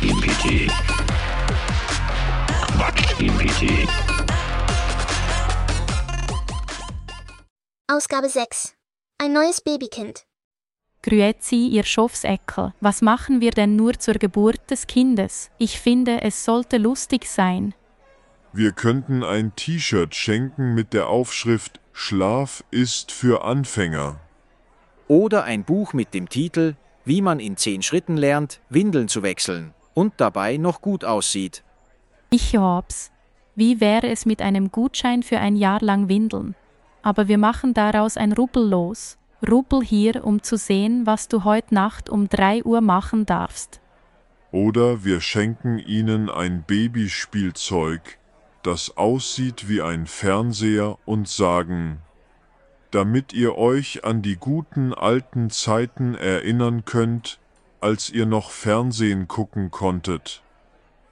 Quatsch-GPT. Quatsch-GPT. Ausgabe 6. Ein neues Babykind. Grüezi, ihr Schofsäckel. Was machen wir denn nur zur Geburt des Kindes? Ich finde, es sollte lustig sein. Wir könnten ein T-Shirt schenken mit der Aufschrift Schlaf ist für Anfänger. Oder ein Buch mit dem Titel Wie man in 10 Schritten lernt, Windeln zu wechseln und dabei noch gut aussieht. Ich hab's. Wie wäre es mit einem Gutschein für ein Jahr lang Windeln? Aber wir machen daraus ein Rubbel los. Rubbel hier, um zu sehen, was du heute Nacht um 3 Uhr machen darfst. Oder wir schenken ihnen ein Babyspielzeug, das aussieht wie ein Fernseher und sagen, damit ihr euch an die guten alten Zeiten erinnern könnt, als ihr noch Fernsehen gucken konntet.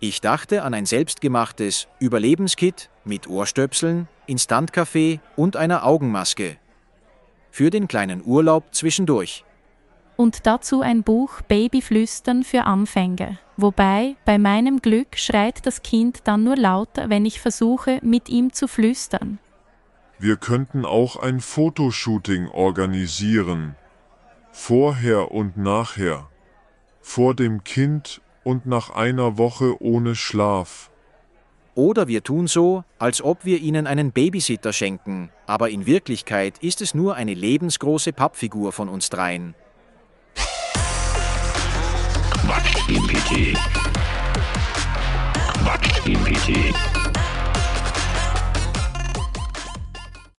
Ich dachte an ein selbstgemachtes Überlebenskit mit Ohrstöpseln, Instantkaffee und einer Augenmaske. Für den kleinen Urlaub zwischendurch. Und dazu ein Buch Babyflüstern für Anfänger. Wobei, bei meinem Glück schreit das Kind dann nur lauter, wenn ich versuche, mit ihm zu flüstern. Wir könnten auch ein Fotoshooting organisieren. Vorher und nachher. Vor dem Kind und nach einer Woche ohne Schlaf. Oder wir tun so, als ob wir ihnen einen Babysitter schenken, aber in Wirklichkeit ist es nur eine lebensgroße Pappfigur von uns dreien. Quatsch-GPT.